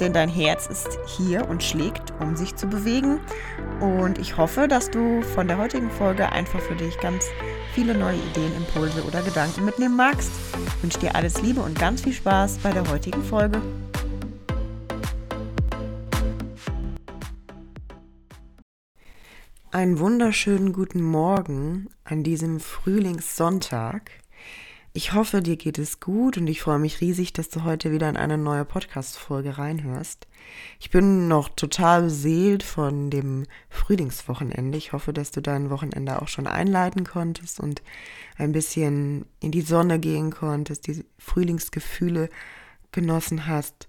denn dein Herz ist hier und schlägt, um sich zu bewegen. Und ich hoffe, dass du von der heutigen Folge einfach für dich ganz viele neue Ideen, Impulse oder Gedanken mitnehmen magst. Ich wünsche dir alles Liebe und ganz viel Spaß bei der heutigen Folge. Einen wunderschönen guten Morgen an diesem Frühlingssonntag. Ich hoffe, dir geht es gut und ich freue mich riesig, dass du heute wieder in eine neue Podcast-Folge reinhörst. Ich bin noch total beseelt von dem Frühlingswochenende. Ich hoffe, dass du dein Wochenende auch schon einleiten konntest und ein bisschen in die Sonne gehen konntest, die Frühlingsgefühle genossen hast.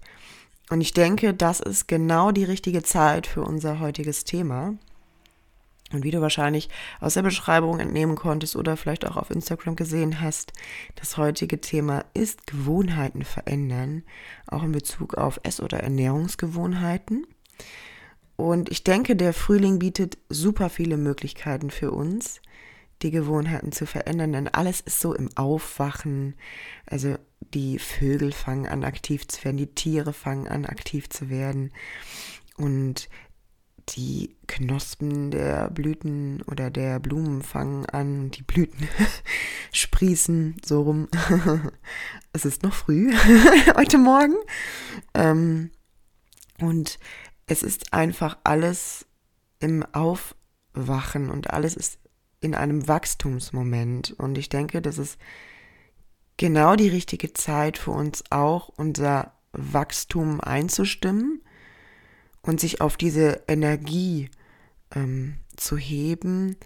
Und ich denke, das ist genau die richtige Zeit für unser heutiges Thema. Und wie du wahrscheinlich aus der Beschreibung entnehmen konntest oder vielleicht auch auf Instagram gesehen hast, das heutige Thema ist Gewohnheiten verändern, auch in Bezug auf Ess- oder Ernährungsgewohnheiten. Und ich denke, der Frühling bietet super viele Möglichkeiten für uns, die Gewohnheiten zu verändern, denn alles ist so im Aufwachen. Also die Vögel fangen an aktiv zu werden, die Tiere fangen an aktiv zu werden. Und die Knospen der Blüten oder der Blumen fangen an, die Blüten sprießen so rum. es ist noch früh heute Morgen. Ähm, und es ist einfach alles im Aufwachen und alles ist in einem Wachstumsmoment. Und ich denke, das ist genau die richtige Zeit für uns auch, unser Wachstum einzustimmen und sich auf diese Energie ähm, zu heben,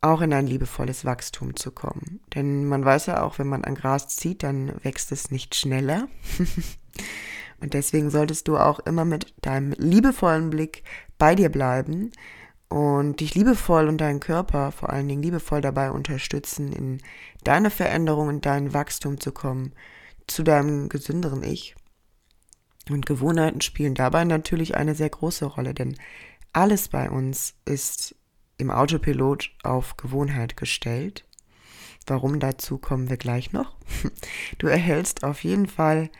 auch in ein liebevolles Wachstum zu kommen. Denn man weiß ja auch, wenn man an Gras zieht, dann wächst es nicht schneller. und deswegen solltest du auch immer mit deinem liebevollen Blick bei dir bleiben und dich liebevoll und deinen Körper vor allen Dingen liebevoll dabei unterstützen, in deine Veränderung, in dein Wachstum zu kommen, zu deinem gesünderen Ich. Und Gewohnheiten spielen dabei natürlich eine sehr große Rolle, denn alles bei uns ist im Autopilot auf Gewohnheit gestellt. Warum dazu kommen wir gleich noch. Du erhältst auf jeden Fall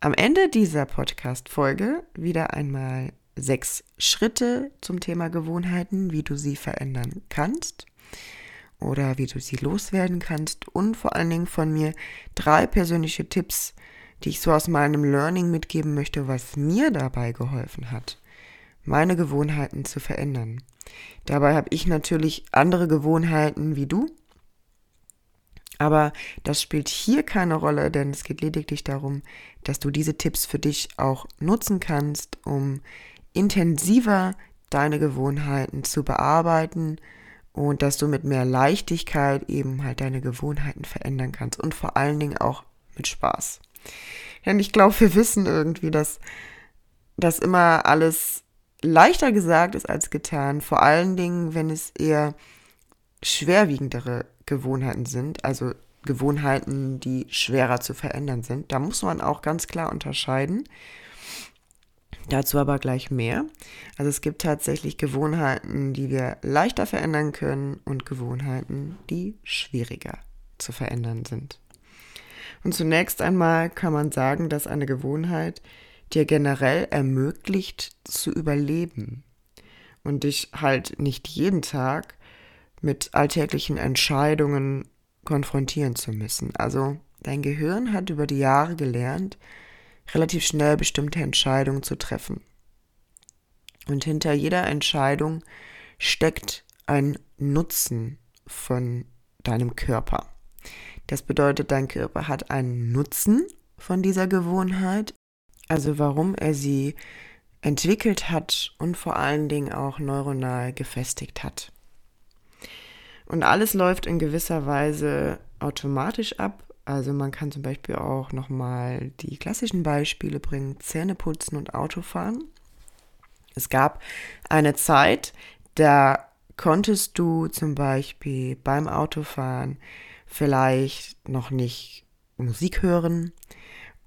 am Ende dieser Podcast-Folge wieder einmal sechs Schritte zum Thema Gewohnheiten, wie du sie verändern kannst oder wie du sie loswerden kannst und vor allen Dingen von mir drei persönliche Tipps, die ich so aus meinem Learning mitgeben möchte, was mir dabei geholfen hat, meine Gewohnheiten zu verändern. Dabei habe ich natürlich andere Gewohnheiten wie du, aber das spielt hier keine Rolle, denn es geht lediglich darum, dass du diese Tipps für dich auch nutzen kannst, um intensiver deine Gewohnheiten zu bearbeiten und dass du mit mehr Leichtigkeit eben halt deine Gewohnheiten verändern kannst und vor allen Dingen auch mit Spaß. Denn ich glaube, wir wissen irgendwie, dass das immer alles leichter gesagt ist als getan. Vor allen Dingen, wenn es eher schwerwiegendere Gewohnheiten sind, also Gewohnheiten, die schwerer zu verändern sind. Da muss man auch ganz klar unterscheiden. Dazu aber gleich mehr. Also es gibt tatsächlich Gewohnheiten, die wir leichter verändern können und Gewohnheiten, die schwieriger zu verändern sind. Und zunächst einmal kann man sagen, dass eine Gewohnheit dir generell ermöglicht zu überleben und dich halt nicht jeden Tag mit alltäglichen Entscheidungen konfrontieren zu müssen. Also dein Gehirn hat über die Jahre gelernt, relativ schnell bestimmte Entscheidungen zu treffen. Und hinter jeder Entscheidung steckt ein Nutzen von deinem Körper. Das bedeutet, dein Körper hat einen Nutzen von dieser Gewohnheit, also warum er sie entwickelt hat und vor allen Dingen auch neuronal gefestigt hat. Und alles läuft in gewisser Weise automatisch ab. Also man kann zum Beispiel auch nochmal die klassischen Beispiele bringen, Zähne putzen und Autofahren. Es gab eine Zeit, da konntest du zum Beispiel beim Autofahren vielleicht noch nicht Musik hören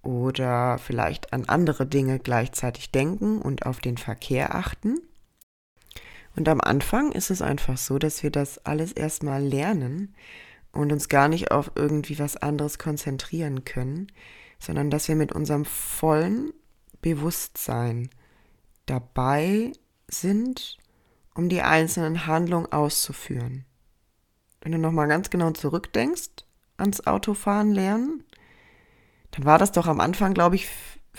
oder vielleicht an andere Dinge gleichzeitig denken und auf den Verkehr achten. Und am Anfang ist es einfach so, dass wir das alles erstmal lernen und uns gar nicht auf irgendwie was anderes konzentrieren können, sondern dass wir mit unserem vollen Bewusstsein dabei sind, um die einzelnen Handlungen auszuführen. Wenn du nochmal ganz genau zurückdenkst ans Autofahren lernen, dann war das doch am Anfang, glaube ich,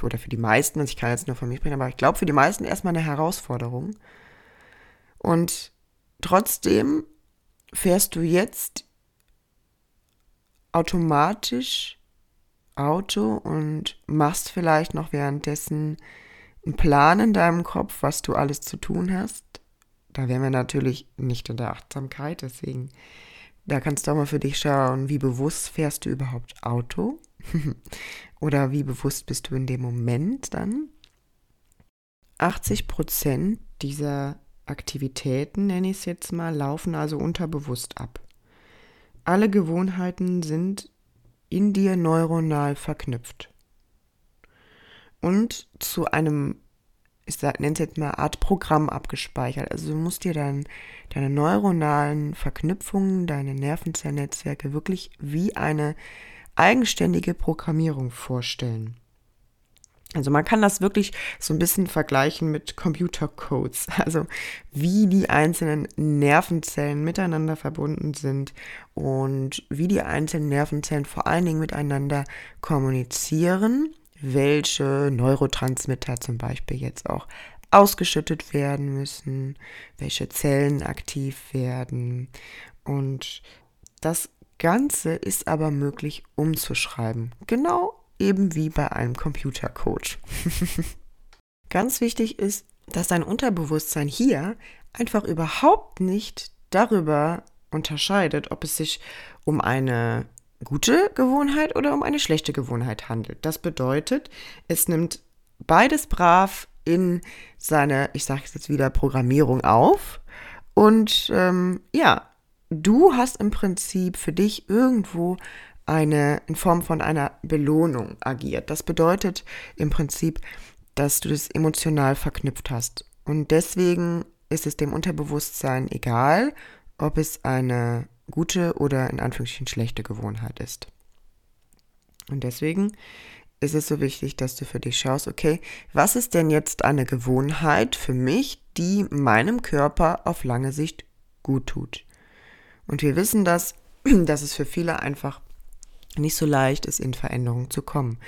oder für die meisten, also ich kann jetzt nur von mir sprechen, aber ich glaube für die meisten erstmal eine Herausforderung. Und trotzdem fährst du jetzt automatisch Auto und machst vielleicht noch währenddessen einen Plan in deinem Kopf, was du alles zu tun hast. Da wären wir natürlich nicht in der Achtsamkeit, deswegen da kannst du auch mal für dich schauen, wie bewusst fährst du überhaupt Auto oder wie bewusst bist du in dem Moment dann. 80 Prozent dieser Aktivitäten, nenne ich es jetzt mal, laufen also unterbewusst ab. Alle Gewohnheiten sind in dir neuronal verknüpft. Und zu einem, ich nenne es jetzt mal Art Programm abgespeichert. Also du musst dir dann deine neuronalen Verknüpfungen, deine Nervenzellnetzwerke wirklich wie eine eigenständige Programmierung vorstellen. Also man kann das wirklich so ein bisschen vergleichen mit Computercodes, also wie die einzelnen Nervenzellen miteinander verbunden sind und wie die einzelnen Nervenzellen vor allen Dingen miteinander kommunizieren, welche Neurotransmitter zum Beispiel jetzt auch ausgeschüttet werden müssen, welche Zellen aktiv werden und das Ganze ist aber möglich umzuschreiben. Genau eben wie bei einem Computercode. Ganz wichtig ist, dass dein Unterbewusstsein hier einfach überhaupt nicht darüber unterscheidet, ob es sich um eine gute Gewohnheit oder um eine schlechte Gewohnheit handelt. Das bedeutet, es nimmt beides brav in seine, ich sage jetzt wieder, Programmierung auf. Und ähm, ja, du hast im Prinzip für dich irgendwo eine in Form von einer Belohnung agiert. Das bedeutet im Prinzip, dass du das emotional verknüpft hast. Und deswegen ist es dem Unterbewusstsein egal, ob es eine gute oder in Anführungsstrichen schlechte Gewohnheit ist. Und deswegen ist es so wichtig, dass du für dich schaust, okay, was ist denn jetzt eine Gewohnheit für mich, die meinem Körper auf lange Sicht gut tut? Und wir wissen das, dass es für viele einfach nicht so leicht ist, in Veränderungen zu kommen.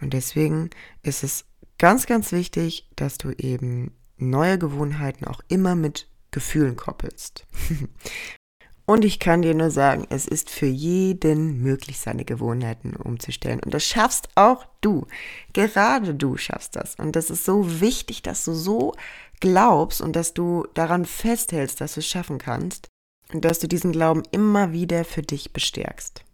Und deswegen ist es ganz, ganz wichtig, dass du eben neue Gewohnheiten auch immer mit Gefühlen koppelst. Und ich kann dir nur sagen, es ist für jeden möglich, seine Gewohnheiten umzustellen. Und das schaffst auch du. Gerade du schaffst das. Und das ist so wichtig, dass du so glaubst und dass du daran festhältst, dass du es schaffen kannst. Und dass du diesen Glauben immer wieder für dich bestärkst.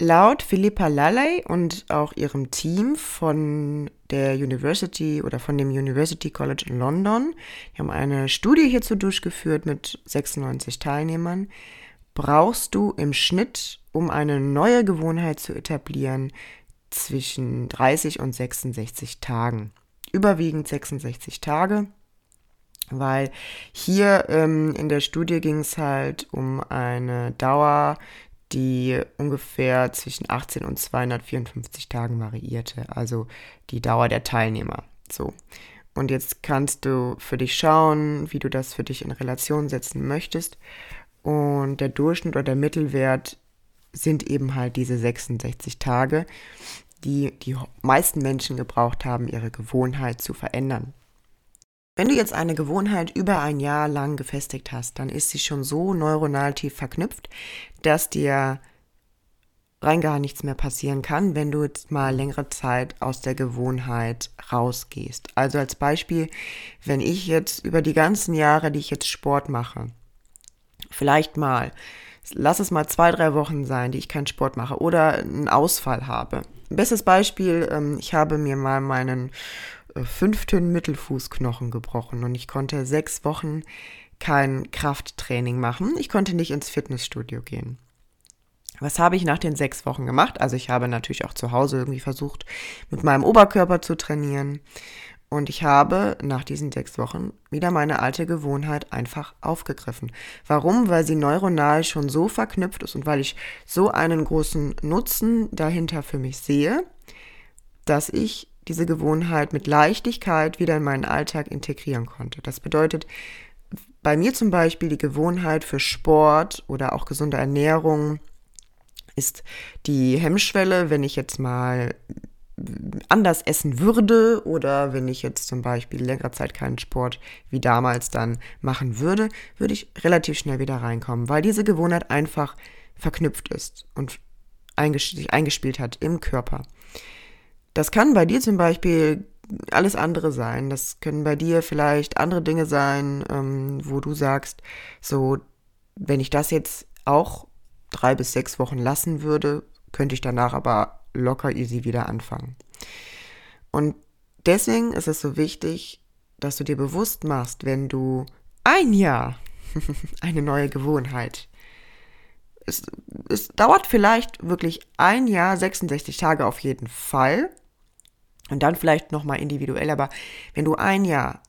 Laut Philippa Lalley und auch ihrem Team von der University oder von dem University College in London, die haben eine Studie hierzu durchgeführt mit 96 Teilnehmern, brauchst du im Schnitt, um eine neue Gewohnheit zu etablieren, zwischen 30 und 66 Tagen. Überwiegend 66 Tage, weil hier ähm, in der Studie ging es halt um eine Dauer die ungefähr zwischen 18 und 254 Tagen variierte, also die Dauer der Teilnehmer. So. Und jetzt kannst du für dich schauen, wie du das für dich in Relation setzen möchtest. Und der Durchschnitt oder der Mittelwert sind eben halt diese 66 Tage, die die meisten Menschen gebraucht haben, ihre Gewohnheit zu verändern. Wenn du jetzt eine Gewohnheit über ein Jahr lang gefestigt hast, dann ist sie schon so neuronal tief verknüpft, dass dir rein gar nichts mehr passieren kann, wenn du jetzt mal längere Zeit aus der Gewohnheit rausgehst. Also als Beispiel, wenn ich jetzt über die ganzen Jahre, die ich jetzt Sport mache, vielleicht mal, lass es mal zwei, drei Wochen sein, die ich keinen Sport mache oder einen Ausfall habe. Bestes Beispiel, ähm, ich habe mir mal meinen fünften Mittelfußknochen gebrochen und ich konnte sechs Wochen kein Krafttraining machen. Ich konnte nicht ins Fitnessstudio gehen. Was habe ich nach den sechs Wochen gemacht? Also ich habe natürlich auch zu Hause irgendwie versucht, mit meinem Oberkörper zu trainieren. Und ich habe nach diesen sechs Wochen wieder meine alte Gewohnheit einfach aufgegriffen. Warum? Weil sie neuronal schon so verknüpft ist und weil ich so einen großen Nutzen dahinter für mich sehe, dass ich diese Gewohnheit mit Leichtigkeit wieder in meinen Alltag integrieren konnte. Das bedeutet, bei mir zum Beispiel die Gewohnheit für Sport oder auch gesunde Ernährung ist die Hemmschwelle, wenn ich jetzt mal anders essen würde oder wenn ich jetzt zum Beispiel längere Zeit keinen Sport wie damals dann machen würde, würde ich relativ schnell wieder reinkommen, weil diese Gewohnheit einfach verknüpft ist und sich eingespielt hat im Körper. Das kann bei dir zum Beispiel alles andere sein. Das können bei dir vielleicht andere Dinge sein, ähm, wo du sagst, so, wenn ich das jetzt auch drei bis sechs Wochen lassen würde, könnte ich danach aber locker easy wieder anfangen. Und deswegen ist es so wichtig, dass du dir bewusst machst, wenn du ein Jahr eine neue Gewohnheit. Es, es dauert vielleicht wirklich ein Jahr, 66 Tage auf jeden Fall. Und dann vielleicht nochmal individuell, aber wenn du ein Jahr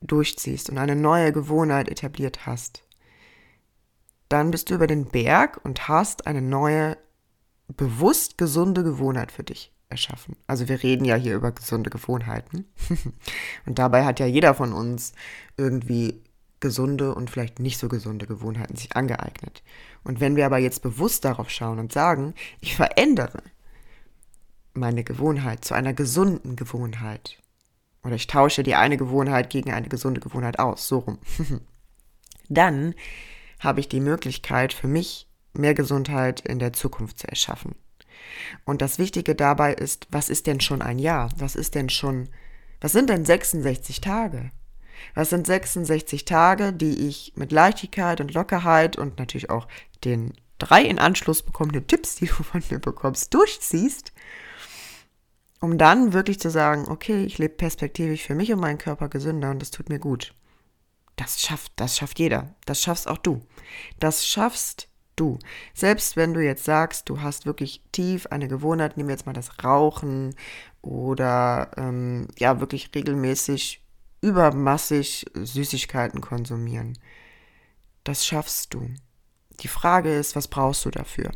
durchziehst und eine neue Gewohnheit etabliert hast, dann bist du über den Berg und hast eine neue, bewusst gesunde Gewohnheit für dich erschaffen. Also wir reden ja hier über gesunde Gewohnheiten. und dabei hat ja jeder von uns irgendwie gesunde und vielleicht nicht so gesunde Gewohnheiten sich angeeignet. Und wenn wir aber jetzt bewusst darauf schauen und sagen, ich verändere meine Gewohnheit zu einer gesunden Gewohnheit, oder ich tausche die eine Gewohnheit gegen eine gesunde Gewohnheit aus, so rum, dann habe ich die Möglichkeit für mich mehr Gesundheit in der Zukunft zu erschaffen. Und das Wichtige dabei ist, was ist denn schon ein Jahr? Was ist denn schon, was sind denn 66 Tage? Was sind 66 Tage, die ich mit Leichtigkeit und Lockerheit und natürlich auch den drei in Anschluss bekommenen Tipps, die du von mir bekommst, durchziehst, um dann wirklich zu sagen, okay, ich lebe perspektivisch für mich und meinen Körper gesünder und das tut mir gut. Das schafft, das schafft jeder. Das schaffst auch du. Das schaffst du. Selbst wenn du jetzt sagst, du hast wirklich tief eine Gewohnheit, nehmen wir jetzt mal das Rauchen oder ähm, ja, wirklich regelmäßig übermassig Süßigkeiten konsumieren. Das schaffst du. Die Frage ist, was brauchst du dafür?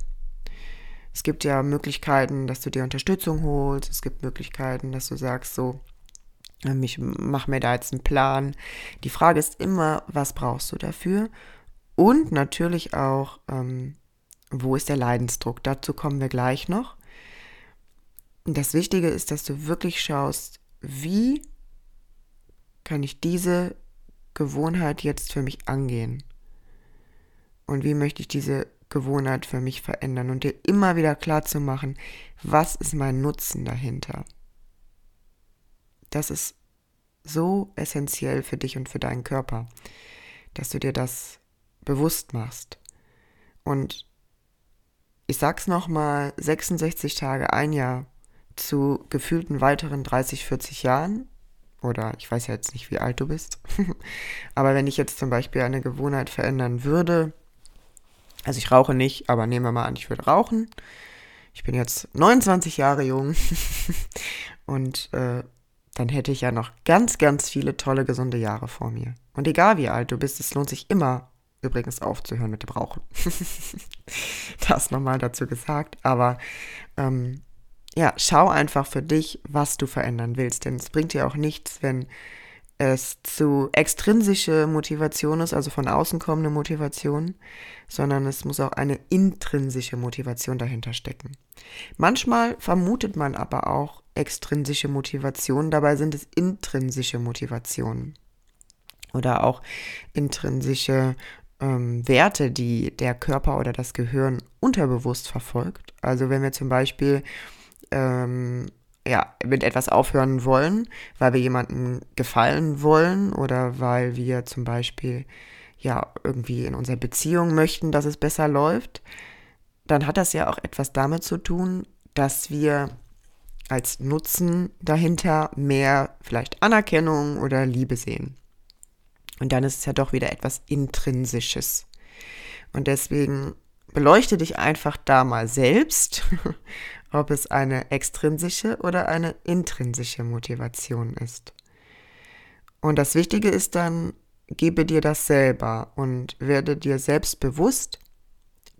Es gibt ja Möglichkeiten, dass du dir Unterstützung holst. Es gibt Möglichkeiten, dass du sagst, so, ähm, ich mache mir da jetzt einen Plan. Die Frage ist immer, was brauchst du dafür? Und natürlich auch, ähm, wo ist der Leidensdruck? Dazu kommen wir gleich noch. Das Wichtige ist, dass du wirklich schaust, wie kann ich diese Gewohnheit jetzt für mich angehen? Und wie möchte ich diese Gewohnheit für mich verändern? Und dir immer wieder klar zu machen, was ist mein Nutzen dahinter? Das ist so essentiell für dich und für deinen Körper, dass du dir das bewusst machst. Und ich sag's nochmal, 66 Tage, ein Jahr zu gefühlten weiteren 30, 40 Jahren, oder ich weiß ja jetzt nicht, wie alt du bist, aber wenn ich jetzt zum Beispiel eine Gewohnheit verändern würde, also ich rauche nicht, aber nehmen wir mal an, ich würde rauchen. Ich bin jetzt 29 Jahre jung und äh, dann hätte ich ja noch ganz, ganz viele tolle, gesunde Jahre vor mir. Und egal wie alt du bist, es lohnt sich immer, übrigens aufzuhören mit dem Rauchen. das nochmal dazu gesagt. Aber ähm, ja, schau einfach für dich, was du verändern willst. Denn es bringt dir auch nichts, wenn es zu extrinsische Motivation ist, also von außen kommende Motivation, sondern es muss auch eine intrinsische Motivation dahinter stecken. Manchmal vermutet man aber auch extrinsische Motivationen, dabei sind es intrinsische Motivationen oder auch intrinsische ähm, Werte, die der Körper oder das Gehirn unterbewusst verfolgt. Also wenn wir zum Beispiel ähm, ja, mit etwas aufhören wollen, weil wir jemandem gefallen wollen oder weil wir zum Beispiel ja irgendwie in unserer Beziehung möchten, dass es besser läuft, dann hat das ja auch etwas damit zu tun, dass wir als Nutzen dahinter mehr vielleicht Anerkennung oder Liebe sehen. Und dann ist es ja doch wieder etwas Intrinsisches. Und deswegen beleuchte dich einfach da mal selbst, ob es eine extrinsische oder eine intrinsische Motivation ist. Und das Wichtige ist dann, gebe dir das selber und werde dir selbst bewusst,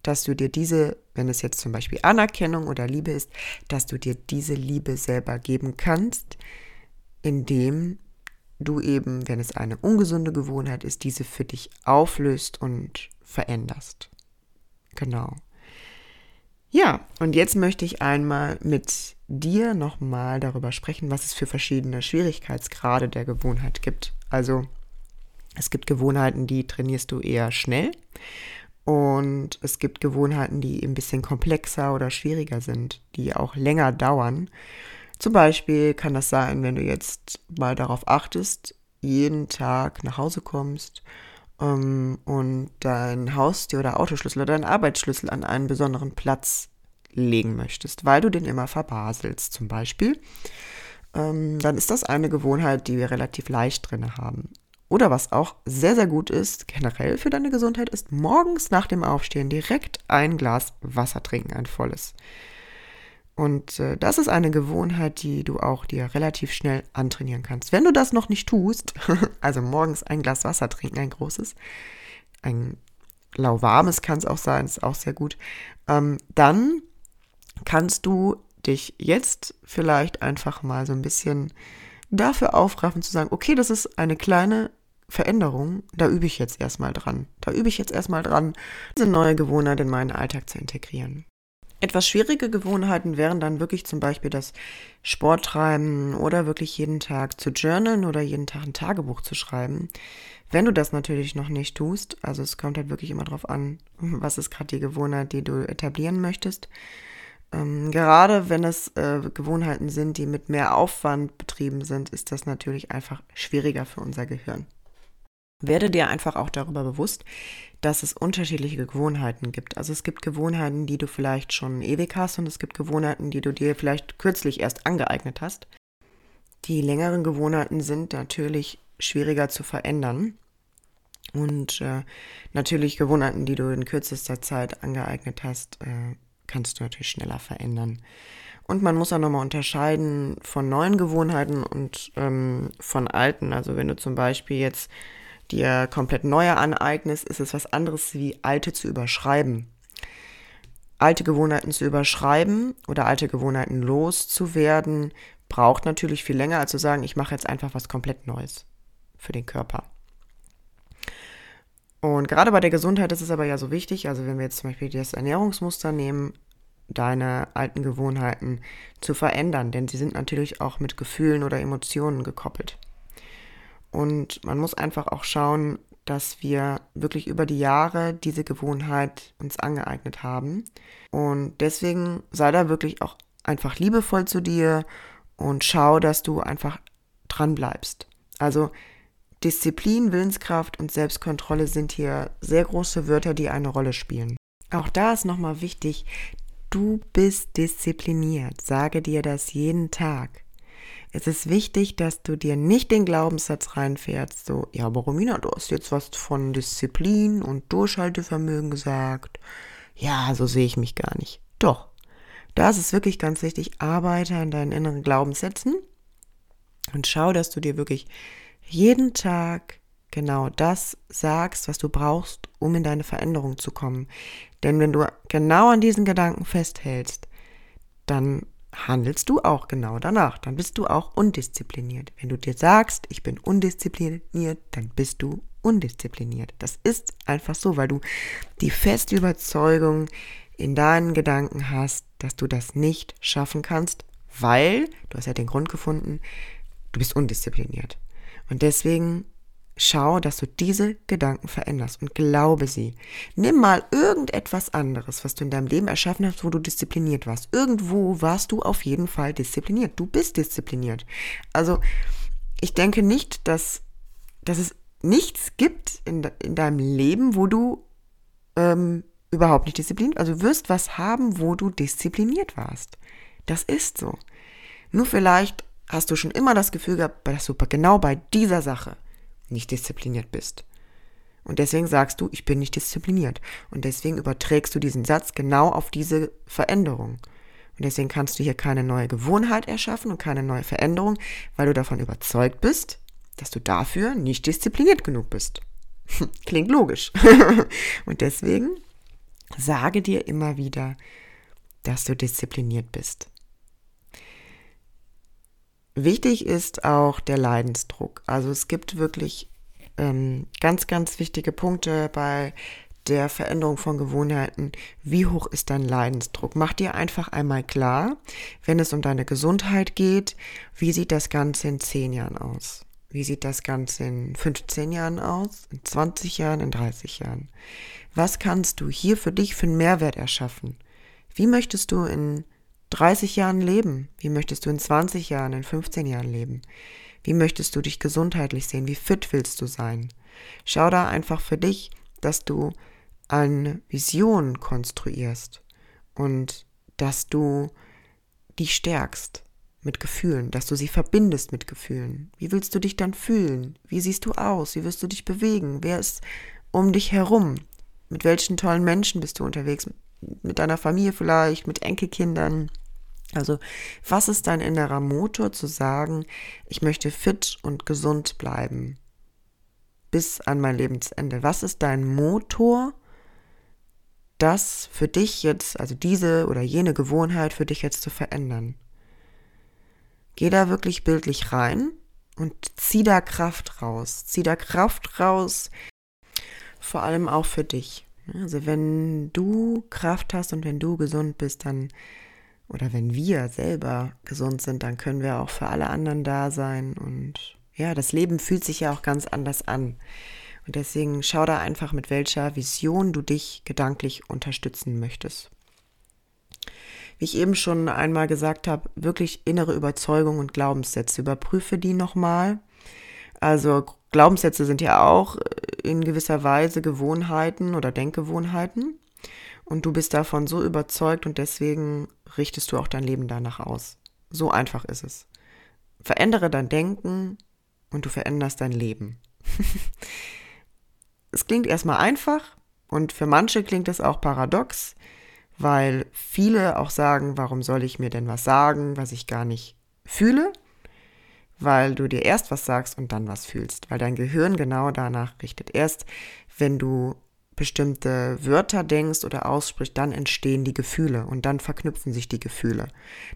dass du dir diese, wenn es jetzt zum Beispiel Anerkennung oder Liebe ist, dass du dir diese Liebe selber geben kannst, indem du eben, wenn es eine ungesunde Gewohnheit ist, diese für dich auflöst und veränderst. Genau. Ja, und jetzt möchte ich einmal mit dir nochmal darüber sprechen, was es für verschiedene Schwierigkeitsgrade der Gewohnheit gibt. Also es gibt Gewohnheiten, die trainierst du eher schnell und es gibt Gewohnheiten, die ein bisschen komplexer oder schwieriger sind, die auch länger dauern. Zum Beispiel kann das sein, wenn du jetzt mal darauf achtest, jeden Tag nach Hause kommst ähm, und dein Haustür oder Autoschlüssel oder deinen Arbeitsschlüssel an einen besonderen Platz legen möchtest, weil du den immer verbaselst zum Beispiel, ähm, dann ist das eine Gewohnheit, die wir relativ leicht drin haben. Oder was auch sehr, sehr gut ist, generell für deine Gesundheit, ist morgens nach dem Aufstehen direkt ein Glas Wasser trinken, ein volles. Und äh, das ist eine Gewohnheit, die du auch dir relativ schnell antrainieren kannst. Wenn du das noch nicht tust, also morgens ein Glas Wasser trinken, ein großes, ein lauwarmes kann es auch sein, ist auch sehr gut, ähm, dann kannst du dich jetzt vielleicht einfach mal so ein bisschen dafür aufraffen zu sagen, okay, das ist eine kleine Veränderung, da übe ich jetzt erstmal dran. Da übe ich jetzt erstmal dran, diese neue Gewohnheit in meinen Alltag zu integrieren. Etwas schwierige Gewohnheiten wären dann wirklich zum Beispiel das Sporttreiben oder wirklich jeden Tag zu journalen oder jeden Tag ein Tagebuch zu schreiben. Wenn du das natürlich noch nicht tust, also es kommt halt wirklich immer darauf an, was ist gerade die Gewohnheit, die du etablieren möchtest. Ähm, gerade wenn es äh, Gewohnheiten sind, die mit mehr Aufwand betrieben sind, ist das natürlich einfach schwieriger für unser Gehirn. Werde dir einfach auch darüber bewusst, dass es unterschiedliche Gewohnheiten gibt. Also es gibt Gewohnheiten, die du vielleicht schon ewig hast und es gibt Gewohnheiten, die du dir vielleicht kürzlich erst angeeignet hast. Die längeren Gewohnheiten sind natürlich schwieriger zu verändern. Und äh, natürlich Gewohnheiten, die du in kürzester Zeit angeeignet hast, äh, kannst du natürlich schneller verändern. Und man muss auch nochmal unterscheiden von neuen Gewohnheiten und ähm, von alten. Also wenn du zum Beispiel jetzt dir komplett neue aneignest, ist es was anderes wie alte zu überschreiben. Alte Gewohnheiten zu überschreiben oder alte Gewohnheiten loszuwerden, braucht natürlich viel länger, als zu sagen, ich mache jetzt einfach was komplett Neues für den Körper. Und gerade bei der Gesundheit ist es aber ja so wichtig, also wenn wir jetzt zum Beispiel das Ernährungsmuster nehmen, deine alten Gewohnheiten zu verändern, denn sie sind natürlich auch mit Gefühlen oder Emotionen gekoppelt. Und man muss einfach auch schauen, dass wir wirklich über die Jahre diese Gewohnheit uns angeeignet haben. Und deswegen sei da wirklich auch einfach liebevoll zu dir und schau, dass du einfach dran bleibst. Also Disziplin, Willenskraft und Selbstkontrolle sind hier sehr große Wörter, die eine Rolle spielen. Auch da ist nochmal wichtig, du bist diszipliniert. Sage dir das jeden Tag. Es ist wichtig, dass du dir nicht den Glaubenssatz reinfährst, so, ja, aber Romina, du hast jetzt was von Disziplin und Durchhaltevermögen gesagt. Ja, so sehe ich mich gar nicht. Doch. Da ist wirklich ganz wichtig, arbeite an deinen inneren Glaubenssätzen und schau, dass du dir wirklich jeden Tag genau das sagst, was du brauchst, um in deine Veränderung zu kommen. Denn wenn du genau an diesen Gedanken festhältst, dann handelst du auch genau danach. Dann bist du auch undiszipliniert. Wenn du dir sagst, ich bin undiszipliniert, dann bist du undiszipliniert. Das ist einfach so, weil du die feste Überzeugung in deinen Gedanken hast, dass du das nicht schaffen kannst, weil, du hast ja den Grund gefunden, du bist undiszipliniert. Und deswegen Schau, dass du diese Gedanken veränderst und glaube sie. Nimm mal irgendetwas anderes, was du in deinem Leben erschaffen hast, wo du diszipliniert warst. Irgendwo warst du auf jeden Fall diszipliniert. Du bist diszipliniert. Also, ich denke nicht, dass, dass es nichts gibt in, in deinem Leben, wo du ähm, überhaupt nicht diszipliniert, also wirst was haben, wo du diszipliniert warst. Das ist so. Nur vielleicht hast du schon immer das Gefühl gehabt, dass du genau bei dieser Sache nicht diszipliniert bist. Und deswegen sagst du, ich bin nicht diszipliniert. Und deswegen überträgst du diesen Satz genau auf diese Veränderung. Und deswegen kannst du hier keine neue Gewohnheit erschaffen und keine neue Veränderung, weil du davon überzeugt bist, dass du dafür nicht diszipliniert genug bist. Klingt logisch. und deswegen sage dir immer wieder, dass du diszipliniert bist. Wichtig ist auch der Leidensdruck. Also es gibt wirklich ähm, ganz, ganz wichtige Punkte bei der Veränderung von Gewohnheiten. Wie hoch ist dein Leidensdruck? Mach dir einfach einmal klar, wenn es um deine Gesundheit geht, wie sieht das Ganze in 10 Jahren aus? Wie sieht das Ganze in 15 Jahren aus? In 20 Jahren? In 30 Jahren? Was kannst du hier für dich für einen Mehrwert erschaffen? Wie möchtest du in 30 Jahren leben? Wie möchtest du in 20 Jahren, in 15 Jahren leben? Wie möchtest du dich gesundheitlich sehen? Wie fit willst du sein? Schau da einfach für dich, dass du eine Vision konstruierst und dass du die stärkst mit Gefühlen, dass du sie verbindest mit Gefühlen. Wie willst du dich dann fühlen? Wie siehst du aus? Wie wirst du dich bewegen? Wer ist um dich herum? Mit welchen tollen Menschen bist du unterwegs? Mit deiner Familie vielleicht, mit Enkelkindern? Also, was ist dein innerer Motor zu sagen, ich möchte fit und gesund bleiben bis an mein Lebensende? Was ist dein Motor, das für dich jetzt, also diese oder jene Gewohnheit für dich jetzt zu verändern? Geh da wirklich bildlich rein und zieh da Kraft raus. Zieh da Kraft raus, vor allem auch für dich. Also wenn du Kraft hast und wenn du gesund bist, dann oder wenn wir selber gesund sind, dann können wir auch für alle anderen da sein. Und ja, das Leben fühlt sich ja auch ganz anders an. Und deswegen schau da einfach, mit welcher Vision du dich gedanklich unterstützen möchtest. Wie ich eben schon einmal gesagt habe, wirklich innere Überzeugung und Glaubenssätze. Überprüfe die nochmal. Also Glaubenssätze sind ja auch in gewisser Weise Gewohnheiten oder Denkgewohnheiten. Und du bist davon so überzeugt und deswegen richtest du auch dein Leben danach aus. So einfach ist es. Verändere dein Denken und du veränderst dein Leben. es klingt erstmal einfach und für manche klingt es auch paradox, weil viele auch sagen, warum soll ich mir denn was sagen, was ich gar nicht fühle? Weil du dir erst was sagst und dann was fühlst, weil dein Gehirn genau danach richtet. Erst wenn du bestimmte Wörter denkst oder aussprichst, dann entstehen die Gefühle und dann verknüpfen sich die Gefühle.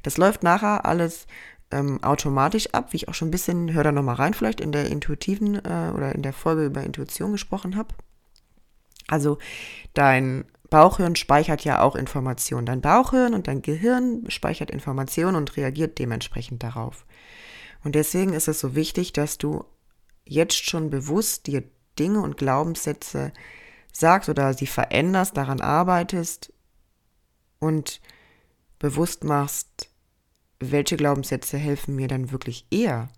Das läuft nachher alles ähm, automatisch ab, wie ich auch schon ein bisschen, hör da nochmal rein, vielleicht in der intuitiven äh, oder in der Folge über Intuition gesprochen habe. Also dein Bauchhirn speichert ja auch Informationen. Dein Bauchhirn und dein Gehirn speichert Informationen und reagiert dementsprechend darauf. Und deswegen ist es so wichtig, dass du jetzt schon bewusst dir Dinge und Glaubenssätze sagst oder sie veränderst, daran arbeitest und bewusst machst, welche Glaubenssätze helfen mir dann wirklich eher,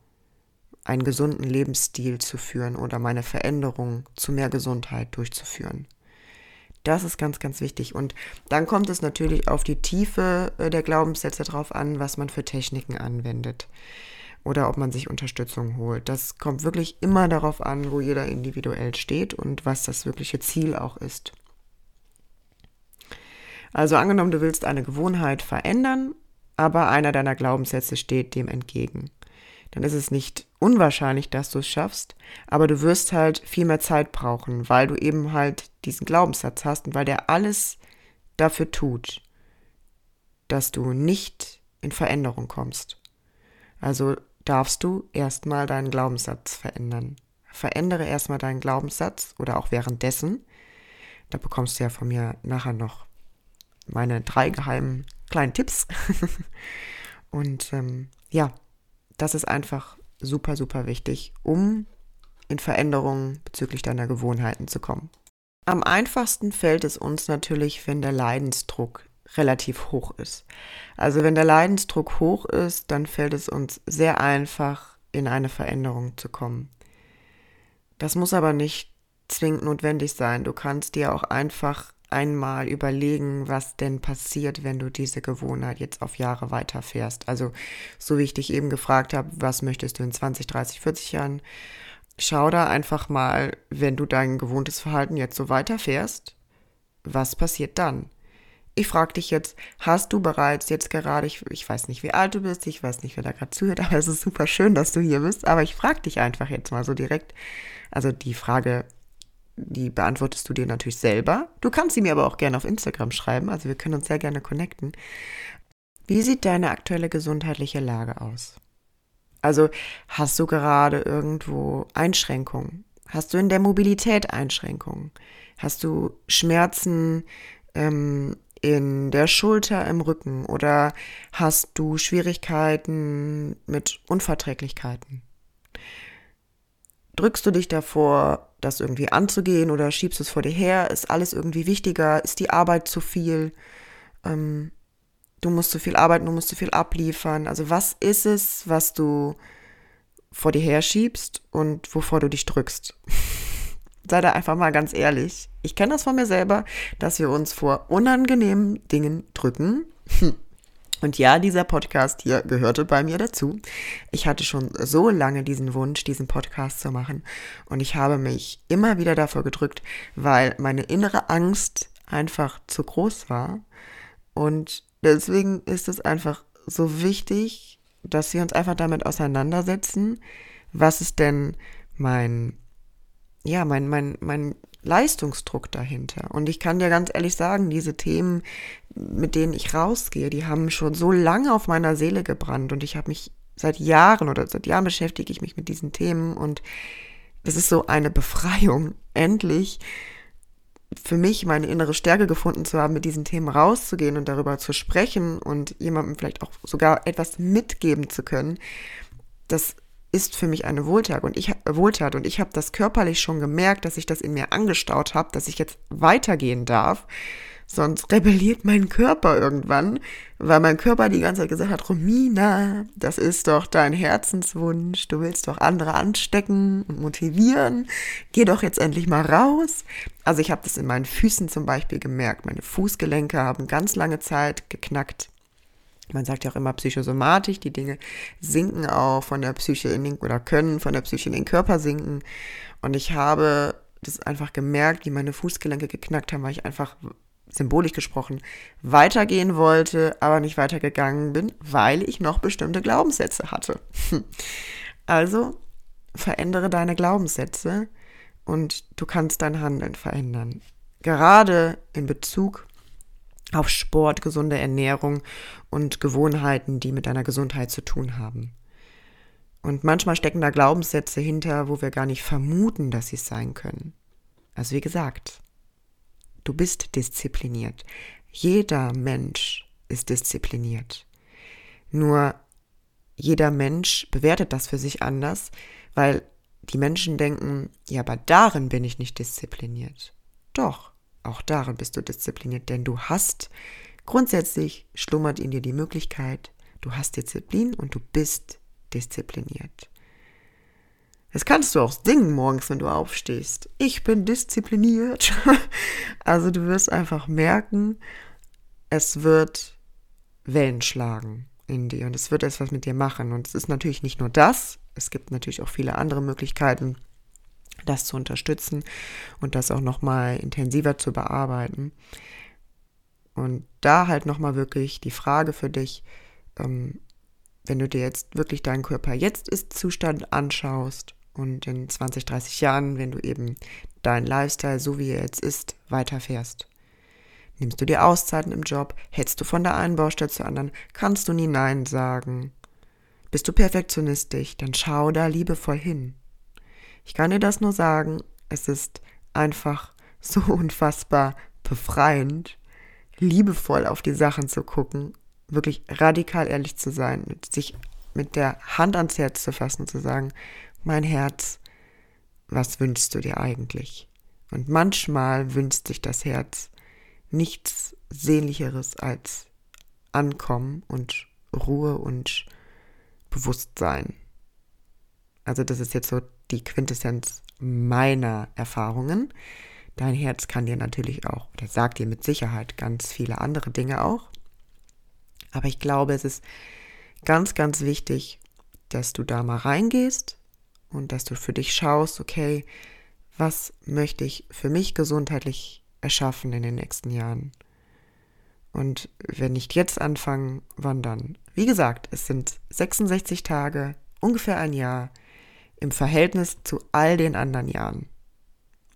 einen gesunden Lebensstil zu führen oder meine Veränderung zu mehr Gesundheit durchzuführen. Das ist ganz, ganz wichtig. Und dann kommt es natürlich auf die Tiefe äh, der Glaubenssätze drauf an, was man für Techniken anwendet oder ob man sich Unterstützung holt. Das kommt wirklich immer darauf an, wo jeder individuell steht und was das wirkliche Ziel auch ist. Also angenommen, du willst eine Gewohnheit verändern, aber einer deiner Glaubenssätze steht dem entgegen. Dann ist es nicht unwahrscheinlich, dass du es schaffst, aber du wirst halt viel mehr Zeit brauchen, weil du eben halt diesen Glaubenssatz hast und weil der alles dafür tut, dass du nicht in Veränderung kommst. Also darfst du erstmal deinen Glaubenssatz verändern. Verändere erstmal deinen Glaubenssatz oder auch währenddessen. Da bekommst du ja von mir nachher noch meine drei geheimen kleinen Tipps. Und ähm, ja, das ist einfach super, super wichtig, um in Veränderungen bezüglich deiner Gewohnheiten zu kommen. Am einfachsten fällt es uns natürlich, wenn der Leidensdruck relativ hoch ist. Also wenn der Leidensdruck hoch ist, dann fällt es uns sehr einfach, in eine Veränderung zu kommen. Das muss aber nicht zwingend notwendig sein. Du kannst dir auch einfach einmal überlegen, was denn passiert, wenn du diese Gewohnheit jetzt auf Jahre weiterfährst. Also so wie ich dich eben gefragt habe, was möchtest du in 20, 30, 40 Jahren schau da einfach mal, wenn du dein gewohntes Verhalten jetzt so weiterfährst, was passiert dann? Ich frage dich jetzt, hast du bereits jetzt gerade, ich, ich weiß nicht, wie alt du bist, ich weiß nicht, wer da gerade zuhört, aber es ist super schön, dass du hier bist, aber ich frage dich einfach jetzt mal so direkt. Also die Frage, die beantwortest du dir natürlich selber. Du kannst sie mir aber auch gerne auf Instagram schreiben, also wir können uns sehr gerne connecten. Wie sieht deine aktuelle gesundheitliche Lage aus? Also hast du gerade irgendwo Einschränkungen? Hast du in der Mobilität Einschränkungen? Hast du Schmerzen ähm, in der Schulter, im Rücken? Oder hast du Schwierigkeiten mit Unverträglichkeiten? Drückst du dich davor, das irgendwie anzugehen oder schiebst es vor dir her? Ist alles irgendwie wichtiger? Ist die Arbeit zu viel? Ähm, du musst zu viel arbeiten, du musst zu viel abliefern. Also was ist es, was du vor dir herschiebst und wovor du dich drückst? Sei da einfach mal ganz ehrlich. Ich kenne das von mir selber, dass wir uns vor unangenehmen Dingen drücken. Und ja, dieser Podcast hier gehörte bei mir dazu. Ich hatte schon so lange diesen Wunsch, diesen Podcast zu machen. Und ich habe mich immer wieder davor gedrückt, weil meine innere Angst einfach zu groß war. Und Deswegen ist es einfach so wichtig, dass wir uns einfach damit auseinandersetzen, was ist denn mein, ja, mein, mein, mein Leistungsdruck dahinter. Und ich kann dir ganz ehrlich sagen, diese Themen, mit denen ich rausgehe, die haben schon so lange auf meiner Seele gebrannt und ich habe mich seit Jahren oder seit Jahren beschäftige ich mich mit diesen Themen und es ist so eine Befreiung, endlich für mich meine innere Stärke gefunden zu haben, mit diesen Themen rauszugehen und darüber zu sprechen und jemandem vielleicht auch sogar etwas mitgeben zu können, das ist für mich eine Wohltat. Und ich Wohltat. Und ich habe das körperlich schon gemerkt, dass ich das in mir angestaut habe, dass ich jetzt weitergehen darf. Sonst rebelliert mein Körper irgendwann, weil mein Körper die ganze Zeit gesagt hat, Romina, das ist doch dein Herzenswunsch, du willst doch andere anstecken und motivieren, geh doch jetzt endlich mal raus. Also ich habe das in meinen Füßen zum Beispiel gemerkt, meine Fußgelenke haben ganz lange Zeit geknackt. Man sagt ja auch immer psychosomatisch, die Dinge sinken auch von der Psyche in den, oder können von der Psyche in den Körper sinken. Und ich habe das einfach gemerkt, wie meine Fußgelenke geknackt haben, weil ich einfach symbolisch gesprochen, weitergehen wollte, aber nicht weitergegangen bin, weil ich noch bestimmte Glaubenssätze hatte. Also verändere deine Glaubenssätze und du kannst dein Handeln verändern. Gerade in Bezug auf Sport, gesunde Ernährung und Gewohnheiten, die mit deiner Gesundheit zu tun haben. Und manchmal stecken da Glaubenssätze hinter, wo wir gar nicht vermuten, dass sie es sein können. Also wie gesagt, Du bist diszipliniert. Jeder Mensch ist diszipliniert. Nur jeder Mensch bewertet das für sich anders, weil die Menschen denken, ja, aber darin bin ich nicht diszipliniert. Doch, auch darin bist du diszipliniert, denn du hast grundsätzlich schlummert in dir die Möglichkeit, du hast Disziplin und du bist diszipliniert. Das kannst du auch singen morgens, wenn du aufstehst. Ich bin diszipliniert. also du wirst einfach merken, es wird Wellen schlagen in dir und es wird etwas mit dir machen. Und es ist natürlich nicht nur das, es gibt natürlich auch viele andere Möglichkeiten, das zu unterstützen und das auch nochmal intensiver zu bearbeiten. Und da halt nochmal wirklich die Frage für dich, ähm, wenn du dir jetzt wirklich deinen Körper jetzt ist Zustand anschaust und in 20, 30 Jahren, wenn du eben dein Lifestyle, so wie er jetzt ist, weiterfährst. Nimmst du dir Auszeiten im Job, hältst du von der einen Baustelle zur anderen, kannst du nie Nein sagen. Bist du perfektionistisch, dann schau da liebevoll hin. Ich kann dir das nur sagen, es ist einfach so unfassbar befreiend, liebevoll auf die Sachen zu gucken, wirklich radikal ehrlich zu sein, sich mit der Hand ans Herz zu fassen und zu sagen, mein Herz, was wünschst du dir eigentlich? Und manchmal wünscht sich das Herz nichts Sehnlicheres als Ankommen und Ruhe und Bewusstsein. Also das ist jetzt so die Quintessenz meiner Erfahrungen. Dein Herz kann dir natürlich auch, oder sagt dir mit Sicherheit ganz viele andere Dinge auch. Aber ich glaube, es ist ganz, ganz wichtig, dass du da mal reingehst und dass du für dich schaust, okay, was möchte ich für mich gesundheitlich erschaffen in den nächsten Jahren? Und wenn nicht jetzt anfangen, wann dann? Wie gesagt, es sind 66 Tage, ungefähr ein Jahr, im Verhältnis zu all den anderen Jahren.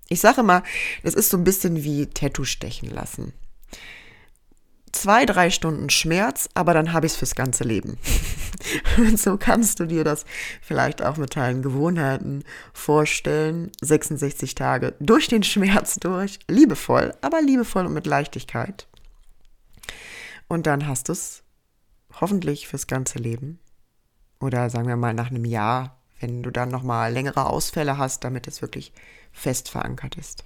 Ich sage mal, das ist so ein bisschen wie Tattoo stechen lassen. Zwei, drei Stunden Schmerz, aber dann habe ich es fürs ganze Leben. Und so kannst du dir das vielleicht auch mit deinen Gewohnheiten vorstellen. 66 Tage durch den Schmerz durch, liebevoll, aber liebevoll und mit Leichtigkeit. Und dann hast du es hoffentlich fürs ganze Leben. Oder sagen wir mal nach einem Jahr, wenn du dann nochmal längere Ausfälle hast, damit es wirklich fest verankert ist.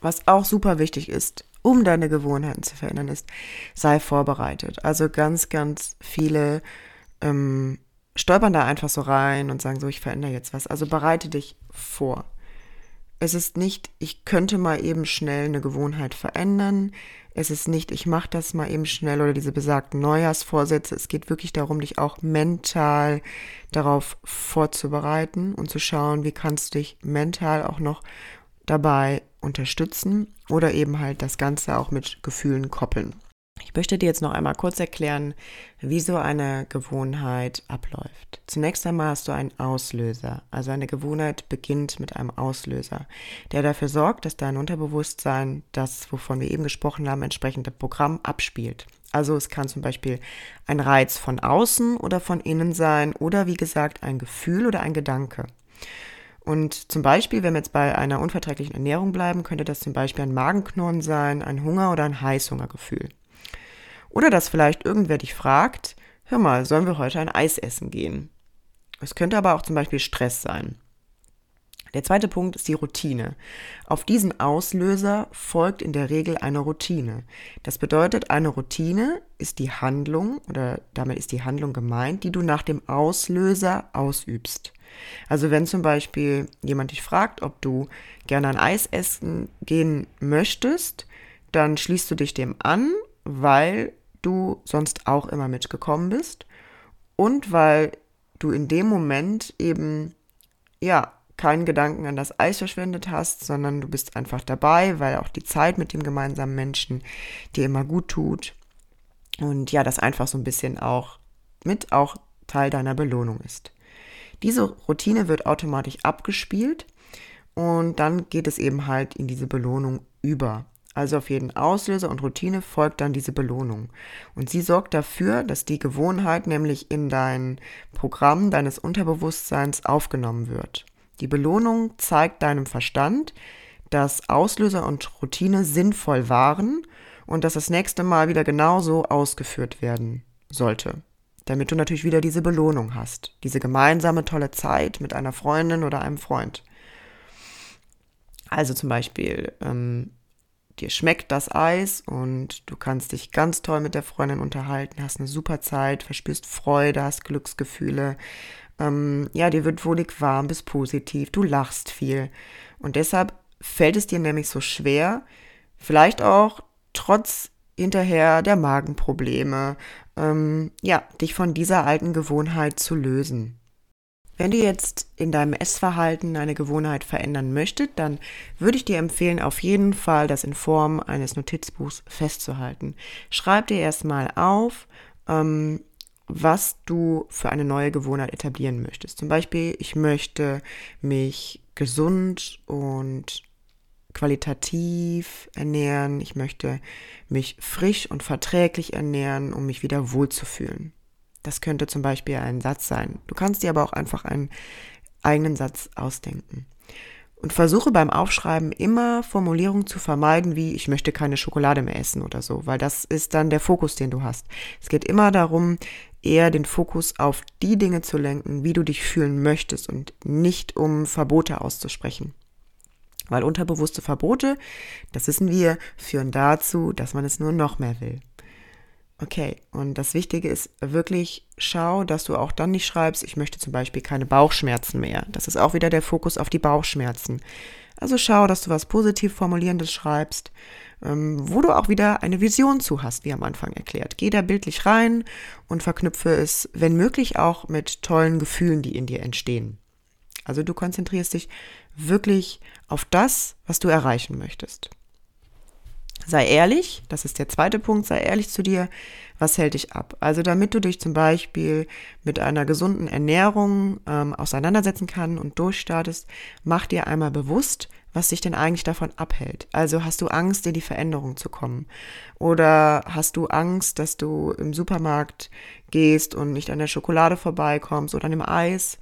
Was auch super wichtig ist, um deine Gewohnheiten zu verändern, ist, sei vorbereitet. Also ganz, ganz viele ähm, stolpern da einfach so rein und sagen so, ich verändere jetzt was. Also bereite dich vor. Es ist nicht, ich könnte mal eben schnell eine Gewohnheit verändern. Es ist nicht, ich mache das mal eben schnell oder diese besagten Neujahrsvorsätze. Es geht wirklich darum, dich auch mental darauf vorzubereiten und zu schauen, wie kannst du dich mental auch noch dabei unterstützen oder eben halt das Ganze auch mit Gefühlen koppeln. Ich möchte dir jetzt noch einmal kurz erklären, wie so eine Gewohnheit abläuft. Zunächst einmal hast du einen Auslöser. Also eine Gewohnheit beginnt mit einem Auslöser, der dafür sorgt, dass dein Unterbewusstsein das, wovon wir eben gesprochen haben, entsprechende Programm abspielt. Also es kann zum Beispiel ein Reiz von außen oder von innen sein oder wie gesagt ein Gefühl oder ein Gedanke. Und zum Beispiel, wenn wir jetzt bei einer unverträglichen Ernährung bleiben, könnte das zum Beispiel ein Magenknurren sein, ein Hunger oder ein Heißhungergefühl. Oder dass vielleicht irgendwer dich fragt, hör mal, sollen wir heute ein Eis essen gehen? Es könnte aber auch zum Beispiel Stress sein. Der zweite Punkt ist die Routine. Auf diesen Auslöser folgt in der Regel eine Routine. Das bedeutet, eine Routine ist die Handlung oder damit ist die Handlung gemeint, die du nach dem Auslöser ausübst. Also wenn zum Beispiel jemand dich fragt, ob du gerne ein Eis essen gehen möchtest, dann schließt du dich dem an, weil du sonst auch immer mitgekommen bist und weil du in dem Moment eben, ja, keinen Gedanken an das Eis verschwendet hast, sondern du bist einfach dabei, weil auch die Zeit mit dem gemeinsamen Menschen dir immer gut tut. Und ja, das einfach so ein bisschen auch mit auch Teil deiner Belohnung ist. Diese Routine wird automatisch abgespielt und dann geht es eben halt in diese Belohnung über. Also auf jeden Auslöser und Routine folgt dann diese Belohnung. Und sie sorgt dafür, dass die Gewohnheit nämlich in dein Programm deines Unterbewusstseins aufgenommen wird. Die Belohnung zeigt deinem Verstand, dass Auslöser und Routine sinnvoll waren und dass das nächste Mal wieder genauso ausgeführt werden sollte. Damit du natürlich wieder diese Belohnung hast. Diese gemeinsame tolle Zeit mit einer Freundin oder einem Freund. Also zum Beispiel, ähm, dir schmeckt das Eis und du kannst dich ganz toll mit der Freundin unterhalten, hast eine super Zeit, verspürst Freude, hast Glücksgefühle, ähm, ja, dir wird wohlig warm, bist positiv, du lachst viel. Und deshalb fällt es dir nämlich so schwer, vielleicht auch trotz hinterher der Magenprobleme, ähm, ja, dich von dieser alten Gewohnheit zu lösen. Wenn du jetzt in deinem Essverhalten eine Gewohnheit verändern möchtest, dann würde ich dir empfehlen, auf jeden Fall das in Form eines Notizbuchs festzuhalten. Schreib dir erstmal auf, ähm, was du für eine neue Gewohnheit etablieren möchtest. Zum Beispiel, ich möchte mich gesund und qualitativ ernähren. Ich möchte mich frisch und verträglich ernähren, um mich wieder wohlzufühlen. Das könnte zum Beispiel ein Satz sein. Du kannst dir aber auch einfach einen eigenen Satz ausdenken. Und versuche beim Aufschreiben immer Formulierungen zu vermeiden, wie ich möchte keine Schokolade mehr essen oder so, weil das ist dann der Fokus, den du hast. Es geht immer darum, eher den Fokus auf die Dinge zu lenken, wie du dich fühlen möchtest und nicht um Verbote auszusprechen. Weil unterbewusste Verbote, das wissen wir, führen dazu, dass man es nur noch mehr will. Okay, und das Wichtige ist wirklich, schau, dass du auch dann nicht schreibst, ich möchte zum Beispiel keine Bauchschmerzen mehr. Das ist auch wieder der Fokus auf die Bauchschmerzen. Also schau, dass du was positiv formulierendes schreibst, ähm, wo du auch wieder eine Vision zu hast, wie am Anfang erklärt. Geh da bildlich rein und verknüpfe es, wenn möglich, auch mit tollen Gefühlen, die in dir entstehen. Also du konzentrierst dich wirklich auf das, was du erreichen möchtest. Sei ehrlich, das ist der zweite Punkt, sei ehrlich zu dir, was hält dich ab? Also damit du dich zum Beispiel mit einer gesunden Ernährung ähm, auseinandersetzen kann und durchstartest, mach dir einmal bewusst, was dich denn eigentlich davon abhält. Also hast du Angst, in die Veränderung zu kommen? Oder hast du Angst, dass du im Supermarkt gehst und nicht an der Schokolade vorbeikommst oder an dem Eis?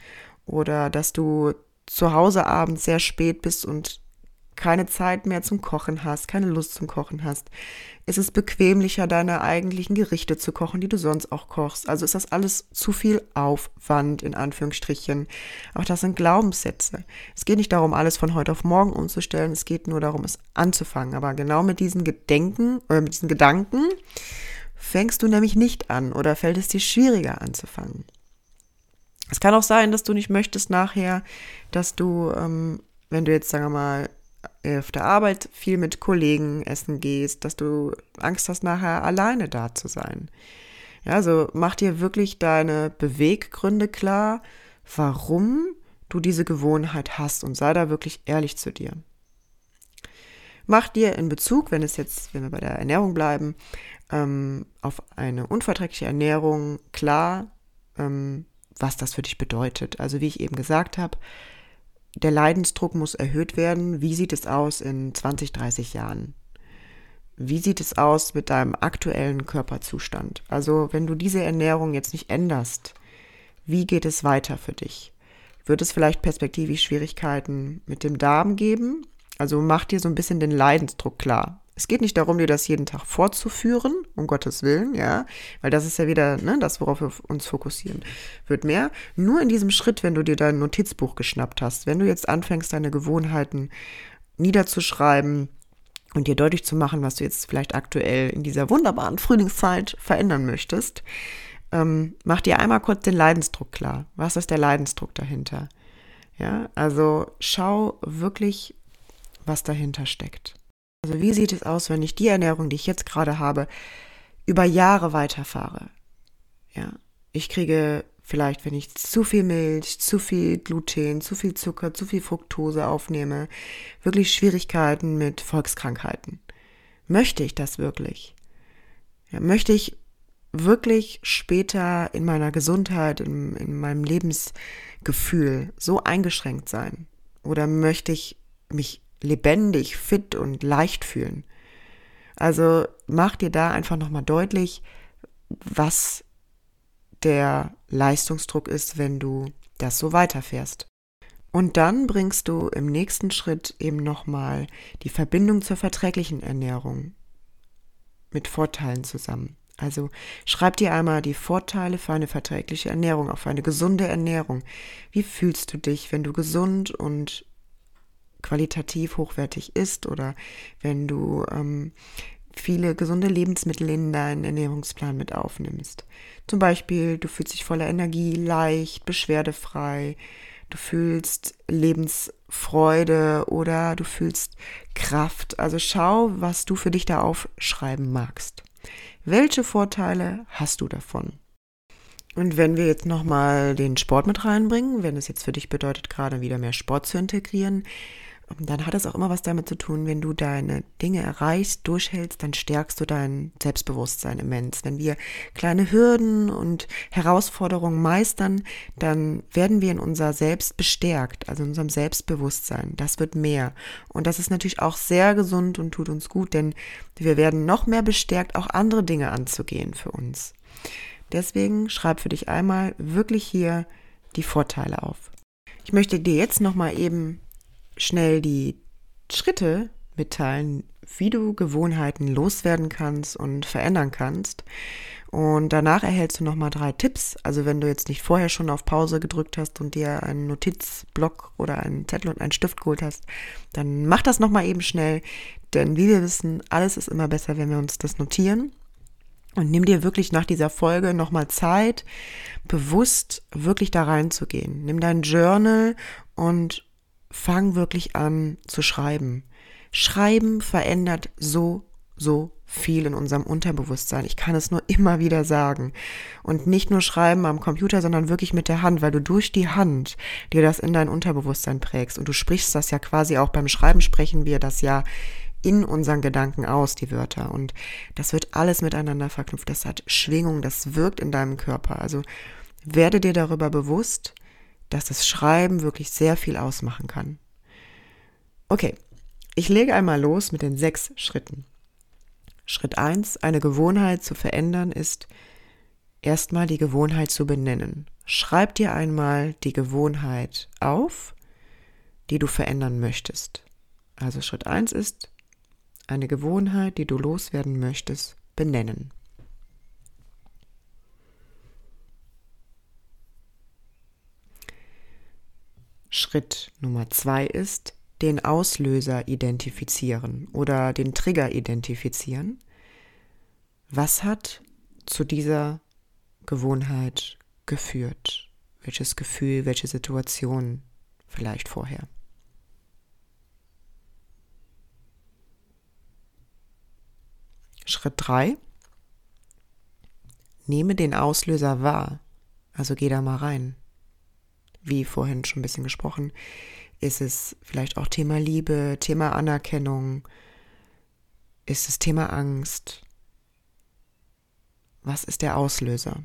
Oder dass du zu Hause abends sehr spät bist und keine Zeit mehr zum Kochen hast, keine Lust zum Kochen hast, ist es bequemlicher, deine eigentlichen Gerichte zu kochen, die du sonst auch kochst. Also ist das alles zu viel Aufwand, in Anführungsstrichen. Auch das sind Glaubenssätze. Es geht nicht darum, alles von heute auf morgen umzustellen, es geht nur darum, es anzufangen. Aber genau mit diesen Gedenken, oder mit diesen Gedanken fängst du nämlich nicht an oder fällt es dir schwieriger anzufangen. Es kann auch sein, dass du nicht möchtest nachher, dass du, ähm, wenn du jetzt, sagen wir mal, auf der Arbeit viel mit Kollegen essen gehst, dass du Angst hast, nachher alleine da zu sein. Ja, also mach dir wirklich deine Beweggründe klar, warum du diese Gewohnheit hast und sei da wirklich ehrlich zu dir. Mach dir in Bezug, wenn es jetzt, wenn wir bei der Ernährung bleiben, ähm, auf eine unverträgliche Ernährung klar, ähm, was das für dich bedeutet. Also wie ich eben gesagt habe, der Leidensdruck muss erhöht werden. Wie sieht es aus in 20, 30 Jahren? Wie sieht es aus mit deinem aktuellen Körperzustand? Also wenn du diese Ernährung jetzt nicht änderst, wie geht es weiter für dich? Wird es vielleicht perspektivisch Schwierigkeiten mit dem Darm geben? Also mach dir so ein bisschen den Leidensdruck klar. Es geht nicht darum, dir das jeden Tag fortzuführen, um Gottes Willen, ja, weil das ist ja wieder ne, das, worauf wir uns fokussieren. Wird mehr. Nur in diesem Schritt, wenn du dir dein Notizbuch geschnappt hast, wenn du jetzt anfängst, deine Gewohnheiten niederzuschreiben und dir deutlich zu machen, was du jetzt vielleicht aktuell in dieser wunderbaren Frühlingszeit verändern möchtest, ähm, mach dir einmal kurz den Leidensdruck klar. Was ist der Leidensdruck dahinter? Ja, also schau wirklich, was dahinter steckt. Also wie sieht es aus, wenn ich die Ernährung, die ich jetzt gerade habe, über Jahre weiterfahre? Ja, ich kriege vielleicht, wenn ich zu viel Milch, zu viel Gluten, zu viel Zucker, zu viel Fructose aufnehme, wirklich Schwierigkeiten mit Volkskrankheiten. Möchte ich das wirklich? Ja, möchte ich wirklich später in meiner Gesundheit, in, in meinem Lebensgefühl so eingeschränkt sein? Oder möchte ich mich lebendig, fit und leicht fühlen. Also mach dir da einfach nochmal deutlich, was der Leistungsdruck ist, wenn du das so weiterfährst. Und dann bringst du im nächsten Schritt eben nochmal die Verbindung zur verträglichen Ernährung mit Vorteilen zusammen. Also schreib dir einmal die Vorteile für eine verträgliche Ernährung, auf eine gesunde Ernährung. Wie fühlst du dich, wenn du gesund und qualitativ hochwertig isst oder wenn du ähm, viele gesunde Lebensmittel in deinen Ernährungsplan mit aufnimmst. Zum Beispiel, du fühlst dich voller Energie, leicht, beschwerdefrei, du fühlst Lebensfreude oder du fühlst Kraft. Also schau, was du für dich da aufschreiben magst. Welche Vorteile hast du davon? Und wenn wir jetzt nochmal den Sport mit reinbringen, wenn es jetzt für dich bedeutet, gerade wieder mehr Sport zu integrieren, dann hat es auch immer was damit zu tun, wenn du deine Dinge erreichst, durchhältst, dann stärkst du dein Selbstbewusstsein immens. Wenn wir kleine Hürden und Herausforderungen meistern, dann werden wir in unser Selbst bestärkt, also in unserem Selbstbewusstsein. Das wird mehr. Und das ist natürlich auch sehr gesund und tut uns gut, denn wir werden noch mehr bestärkt, auch andere Dinge anzugehen für uns. Deswegen schreib für dich einmal wirklich hier die Vorteile auf. Ich möchte dir jetzt nochmal eben schnell die Schritte mitteilen, wie du Gewohnheiten loswerden kannst und verändern kannst. Und danach erhältst du nochmal drei Tipps. Also wenn du jetzt nicht vorher schon auf Pause gedrückt hast und dir einen Notizblock oder einen Zettel und einen Stift geholt hast, dann mach das nochmal eben schnell. Denn wie wir wissen, alles ist immer besser, wenn wir uns das notieren. Und nimm dir wirklich nach dieser Folge nochmal Zeit, bewusst wirklich da reinzugehen. Nimm dein Journal und fang wirklich an zu schreiben. Schreiben verändert so so viel in unserem Unterbewusstsein. Ich kann es nur immer wieder sagen. Und nicht nur schreiben am Computer, sondern wirklich mit der Hand, weil du durch die Hand dir das in dein Unterbewusstsein prägst. Und du sprichst das ja quasi auch beim Schreiben, sprechen wir das ja in unseren Gedanken aus, die Wörter. Und das wird alles miteinander verknüpft. Das hat Schwingung, das wirkt in deinem Körper. Also werde dir darüber bewusst, dass das Schreiben wirklich sehr viel ausmachen kann. Okay, ich lege einmal los mit den sechs Schritten. Schritt eins: eine Gewohnheit zu verändern, ist erstmal die Gewohnheit zu benennen. Schreib dir einmal die Gewohnheit auf, die du verändern möchtest. Also Schritt eins ist, eine Gewohnheit, die du loswerden möchtest, benennen. Schritt Nummer zwei ist, den Auslöser identifizieren oder den Trigger identifizieren. Was hat zu dieser Gewohnheit geführt? Welches Gefühl, welche Situation vielleicht vorher? Schritt 3. Nehme den Auslöser wahr. Also geh da mal rein. Wie vorhin schon ein bisschen gesprochen. Ist es vielleicht auch Thema Liebe, Thema Anerkennung? Ist es Thema Angst? Was ist der Auslöser?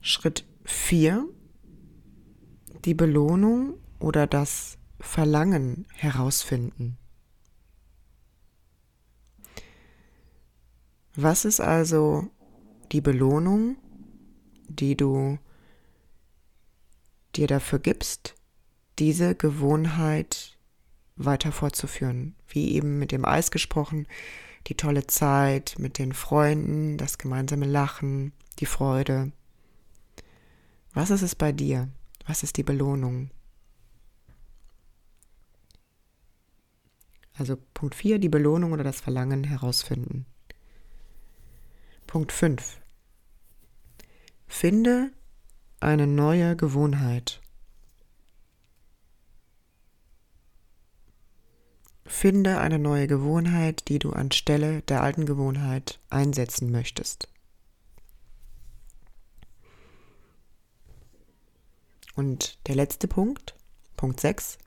Schritt 4. Die Belohnung oder das Verlangen herausfinden. Was ist also die Belohnung, die du dir dafür gibst, diese Gewohnheit weiter fortzuführen. Wie eben mit dem Eis gesprochen, die tolle Zeit mit den Freunden, das gemeinsame Lachen, die Freude. Was ist es bei dir? Was ist die Belohnung? Also Punkt 4, die Belohnung oder das Verlangen herausfinden. Punkt 5. Finde eine neue Gewohnheit. Finde eine neue Gewohnheit, die du anstelle der alten Gewohnheit einsetzen möchtest. Und der letzte Punkt, Punkt 6.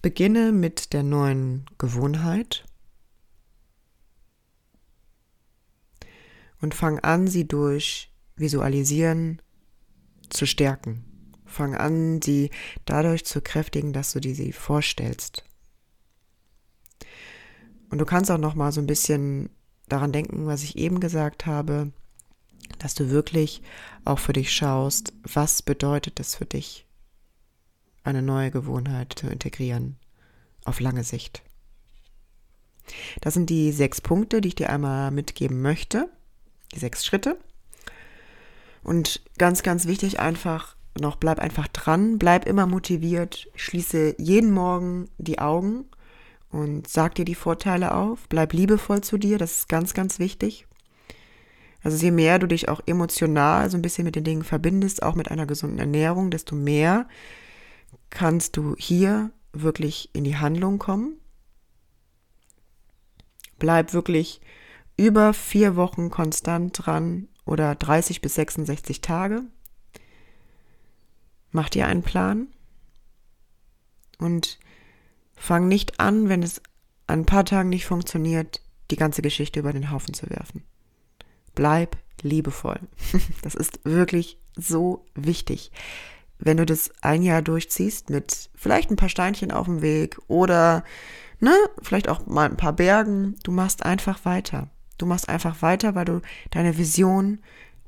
Beginne mit der neuen Gewohnheit und fang an, sie durch Visualisieren zu stärken. Fang an, sie dadurch zu kräftigen, dass du dir sie vorstellst. Und du kannst auch noch mal so ein bisschen daran denken, was ich eben gesagt habe, dass du wirklich auch für dich schaust, was bedeutet es für dich, eine neue Gewohnheit zu integrieren auf lange Sicht. Das sind die sechs Punkte, die ich dir einmal mitgeben möchte, die sechs Schritte. Und ganz, ganz wichtig einfach noch, bleib einfach dran, bleib immer motiviert, schließe jeden Morgen die Augen und sag dir die Vorteile auf, bleib liebevoll zu dir, das ist ganz, ganz wichtig. Also je mehr du dich auch emotional so ein bisschen mit den Dingen verbindest, auch mit einer gesunden Ernährung, desto mehr kannst du hier wirklich in die Handlung kommen. Bleib wirklich über vier Wochen konstant dran oder 30 bis 66 Tage. Mach dir einen Plan und fang nicht an, wenn es an ein paar Tagen nicht funktioniert, die ganze Geschichte über den Haufen zu werfen. Bleib liebevoll. Das ist wirklich so wichtig. Wenn du das ein Jahr durchziehst mit vielleicht ein paar Steinchen auf dem Weg oder ne, vielleicht auch mal ein paar Bergen, du machst einfach weiter. Du machst einfach weiter, weil du deine Vision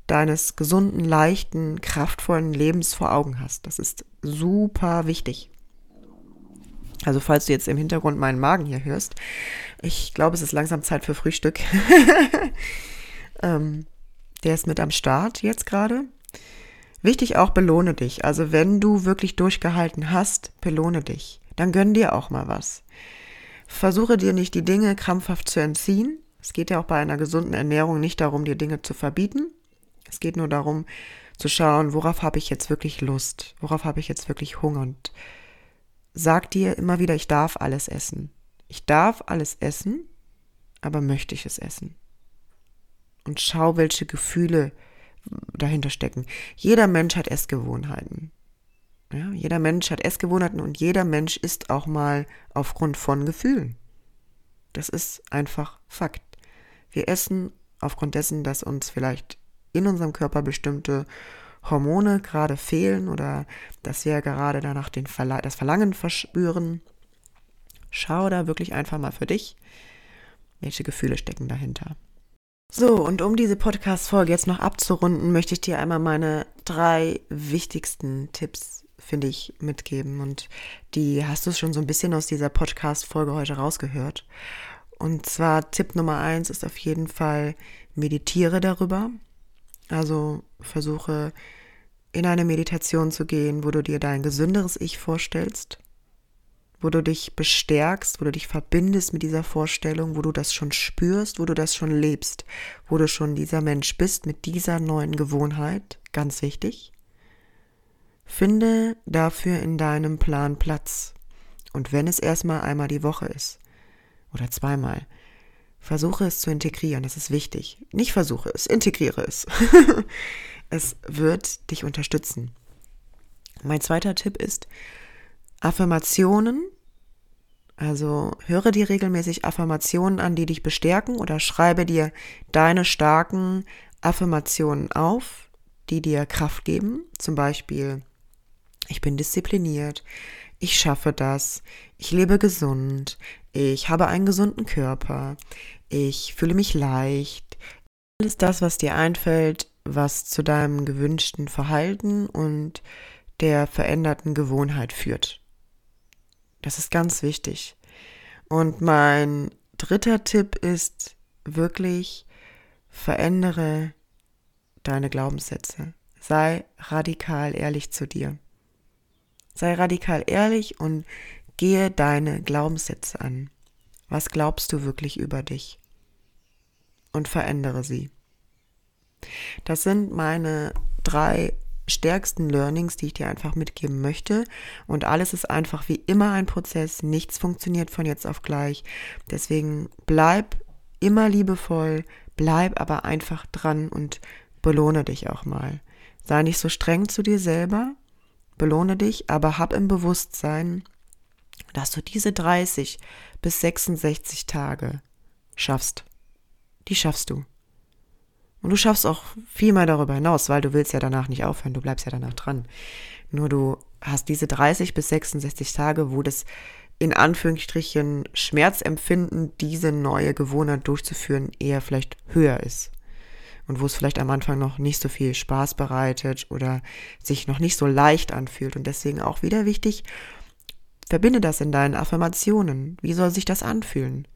deines gesunden, leichten, kraftvollen Lebens vor Augen hast. Das ist super wichtig. Also falls du jetzt im Hintergrund meinen Magen hier hörst, ich glaube, es ist langsam Zeit für Frühstück. ähm, der ist mit am Start jetzt gerade. Wichtig auch, belohne dich. Also wenn du wirklich durchgehalten hast, belohne dich. Dann gönn dir auch mal was. Versuche dir nicht die Dinge krampfhaft zu entziehen, es geht ja auch bei einer gesunden Ernährung nicht darum, dir Dinge zu verbieten. Es geht nur darum zu schauen, worauf habe ich jetzt wirklich Lust, worauf habe ich jetzt wirklich Hunger und sag dir immer wieder, ich darf alles essen. Ich darf alles essen, aber möchte ich es essen? Und schau, welche Gefühle dahinter stecken. Jeder Mensch hat Essgewohnheiten. Ja, jeder Mensch hat Essgewohnheiten und jeder Mensch isst auch mal aufgrund von Gefühlen. Das ist einfach Fakt. Wir essen aufgrund dessen, dass uns vielleicht in unserem Körper bestimmte Hormone gerade fehlen oder dass wir gerade danach den Verla das Verlangen verspüren. Schau da wirklich einfach mal für dich, welche Gefühle stecken dahinter. So, und um diese Podcast-Folge jetzt noch abzurunden, möchte ich dir einmal meine drei wichtigsten Tipps, finde ich, mitgeben. Und die hast du schon so ein bisschen aus dieser Podcast-Folge heute rausgehört. Und zwar Tipp Nummer eins ist auf jeden Fall, meditiere darüber. Also versuche in eine Meditation zu gehen, wo du dir dein gesünderes Ich vorstellst, wo du dich bestärkst, wo du dich verbindest mit dieser Vorstellung, wo du das schon spürst, wo du das schon lebst, wo du schon dieser Mensch bist mit dieser neuen Gewohnheit, ganz wichtig. Finde dafür in deinem Plan Platz. Und wenn es erstmal einmal die Woche ist oder zweimal, versuche es zu integrieren, das ist wichtig. Nicht versuche es, integriere es. es wird dich unterstützen. Mein zweiter Tipp ist Affirmationen. Also höre dir regelmäßig Affirmationen an, die dich bestärken oder schreibe dir deine starken Affirmationen auf, die dir Kraft geben. Zum Beispiel, ich bin diszipliniert, ich schaffe das, ich lebe gesund, ich habe einen gesunden Körper, ich fühle mich leicht. Alles das, was dir einfällt, was zu deinem gewünschten Verhalten und der veränderten Gewohnheit führt. Das ist ganz wichtig. Und mein dritter Tipp ist wirklich, verändere deine Glaubenssätze. Sei radikal ehrlich zu dir. Sei radikal ehrlich und gehe deine Glaubenssätze an. Was glaubst du wirklich über dich? Und verändere sie. Das sind meine drei stärksten Learnings, die ich dir einfach mitgeben möchte. Und alles ist einfach wie immer ein Prozess. Nichts funktioniert von jetzt auf gleich. Deswegen bleib immer liebevoll, bleib aber einfach dran und belohne dich auch mal. Sei nicht so streng zu dir selber, belohne dich, aber hab im Bewusstsein, dass du diese 30 bis 66 Tage schaffst. Die schaffst du. Und du schaffst auch viel mehr darüber hinaus, weil du willst ja danach nicht aufhören, du bleibst ja danach dran. Nur du hast diese 30 bis 66 Tage, wo das in Anführungsstrichen Schmerzempfinden, diese neue Gewohnheit durchzuführen, eher vielleicht höher ist. Und wo es vielleicht am Anfang noch nicht so viel Spaß bereitet oder sich noch nicht so leicht anfühlt. Und deswegen auch wieder wichtig, verbinde das in deinen Affirmationen. Wie soll sich das anfühlen?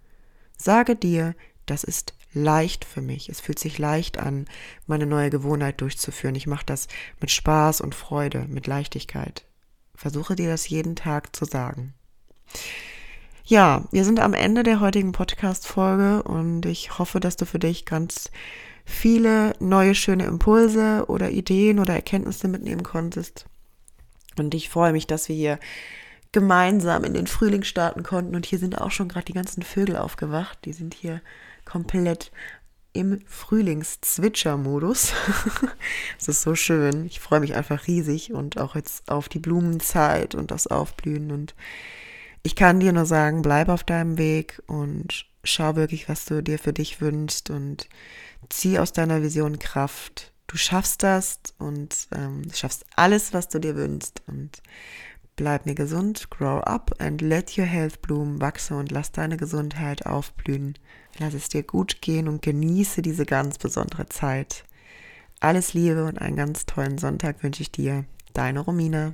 Sage dir, das ist leicht für mich. Es fühlt sich leicht an, meine neue Gewohnheit durchzuführen. Ich mache das mit Spaß und Freude, mit Leichtigkeit. Versuche dir das jeden Tag zu sagen. Ja, wir sind am Ende der heutigen Podcast-Folge und ich hoffe, dass du für dich ganz viele neue schöne Impulse oder Ideen oder Erkenntnisse mitnehmen konntest. Und ich freue mich, dass wir hier gemeinsam in den Frühling starten konnten. Und hier sind auch schon gerade die ganzen Vögel aufgewacht. Die sind hier komplett im Frühlings-Zwitscher-Modus. Es ist so schön. Ich freue mich einfach riesig und auch jetzt auf die Blumenzeit und das Aufblühen. Und ich kann dir nur sagen, bleib auf deinem Weg und schau wirklich, was du dir für dich wünschst und zieh aus deiner Vision Kraft. Du schaffst das und ähm, schaffst alles, was du dir wünschst. Und Bleib mir gesund, grow up and let your health bloom, wachse und lass deine Gesundheit aufblühen. Lass es dir gut gehen und genieße diese ganz besondere Zeit. Alles Liebe und einen ganz tollen Sonntag wünsche ich dir. Deine Romina.